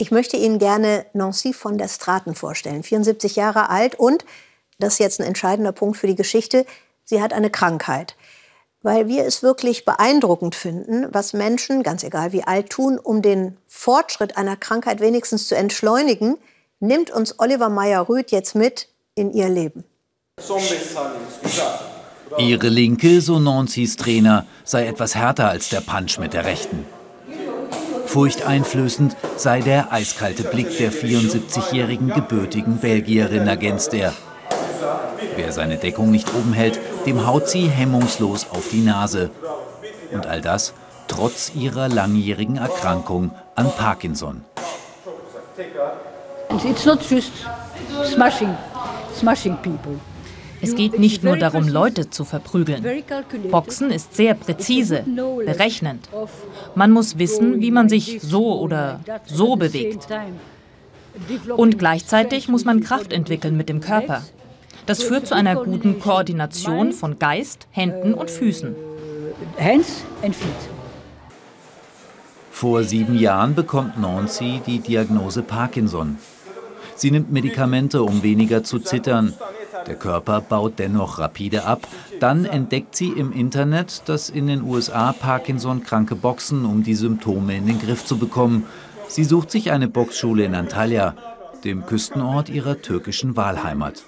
Ich möchte Ihnen gerne Nancy von der Straten vorstellen, 74 Jahre alt und, das ist jetzt ein entscheidender Punkt für die Geschichte, sie hat eine Krankheit. Weil wir es wirklich beeindruckend finden, was Menschen, ganz egal wie alt, tun, um den Fortschritt einer Krankheit wenigstens zu entschleunigen, nimmt uns Oliver Meyer-Rüth jetzt mit in ihr Leben. Ihre linke, so Nancy's Trainer, sei etwas härter als der Punch mit der rechten. Furchteinflößend sei der eiskalte Blick der 74-jährigen gebürtigen Belgierin, ergänzt er. Wer seine Deckung nicht oben hält, dem haut sie hemmungslos auf die Nase. Und all das trotz ihrer langjährigen Erkrankung an Parkinson. It's not just smashing, smashing people. Es geht nicht nur darum, Leute zu verprügeln. Boxen ist sehr präzise, berechnend. Man muss wissen, wie man sich so oder so bewegt. Und gleichzeitig muss man Kraft entwickeln mit dem Körper. Das führt zu einer guten Koordination von Geist, Händen und Füßen. Vor sieben Jahren bekommt Nancy die Diagnose Parkinson. Sie nimmt Medikamente, um weniger zu zittern. Der Körper baut dennoch rapide ab. Dann entdeckt sie im Internet, dass in den USA Parkinson-Kranke boxen, um die Symptome in den Griff zu bekommen. Sie sucht sich eine Boxschule in Antalya, dem Küstenort ihrer türkischen Wahlheimat.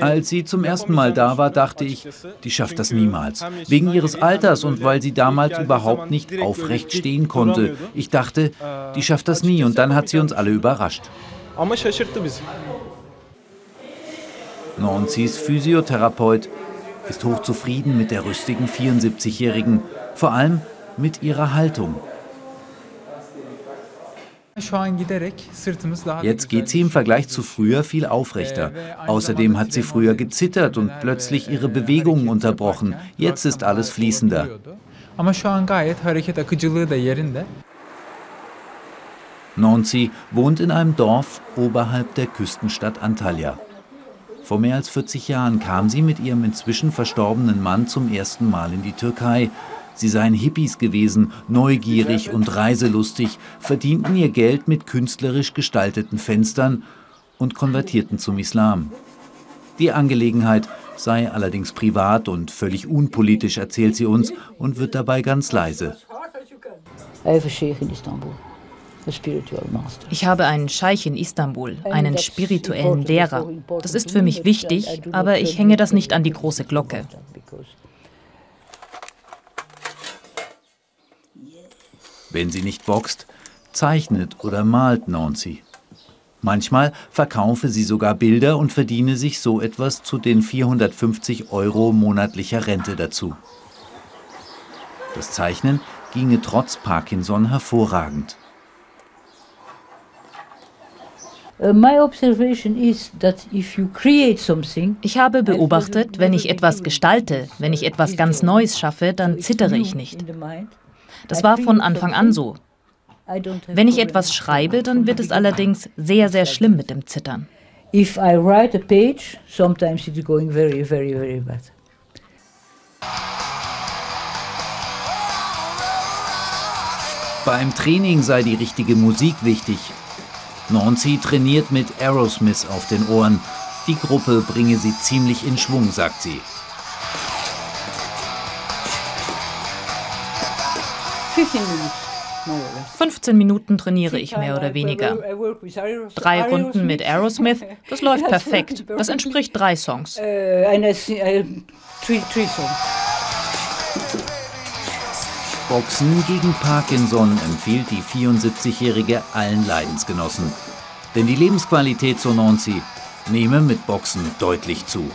Als sie zum ersten Mal da war, dachte ich, die schafft das niemals. Wegen ihres Alters und weil sie damals überhaupt nicht aufrecht stehen konnte. Ich dachte, die schafft das nie und dann hat sie uns alle überrascht. Nancy's Physiotherapeut ist hochzufrieden mit der rüstigen 74-Jährigen, vor allem mit ihrer Haltung. Jetzt geht sie im Vergleich zu früher viel aufrechter. Außerdem hat sie früher gezittert und plötzlich ihre Bewegungen unterbrochen. Jetzt ist alles fließender. Nancy wohnt in einem Dorf oberhalb der Küstenstadt Antalya. Vor mehr als 40 Jahren kam sie mit ihrem inzwischen verstorbenen Mann zum ersten Mal in die Türkei. Sie seien Hippies gewesen, neugierig und reiselustig, verdienten ihr Geld mit künstlerisch gestalteten Fenstern und konvertierten zum Islam. Die Angelegenheit sei allerdings privat und völlig unpolitisch, erzählt sie uns und wird dabei ganz leise. Ich habe einen Scheich in Istanbul, einen spirituellen Lehrer. Das ist für mich wichtig, aber ich hänge das nicht an die große Glocke. Wenn sie nicht boxt, zeichnet oder malt Nancy. Manchmal verkaufe sie sogar Bilder und verdiene sich so etwas zu den 450 Euro monatlicher Rente dazu. Das Zeichnen ginge trotz Parkinson hervorragend. Ich habe beobachtet, wenn ich etwas gestalte, wenn ich etwas ganz Neues schaffe, dann zittere ich nicht. Das war von Anfang an so. Wenn ich etwas schreibe, dann wird es allerdings sehr, sehr schlimm mit dem Zittern. If I write a page, sometimes it's going very, very, very bad. Beim Training sei die richtige Musik wichtig. Nancy trainiert mit Aerosmith auf den Ohren. Die Gruppe bringe sie ziemlich in Schwung, sagt sie. 15 Minuten trainiere ich mehr oder weniger. Drei Runden mit Aerosmith, das läuft perfekt. Das entspricht drei Songs. Boxen gegen Parkinson empfiehlt die 74-Jährige allen Leidensgenossen. Denn die Lebensqualität, so Nancy, nehme mit Boxen deutlich zu.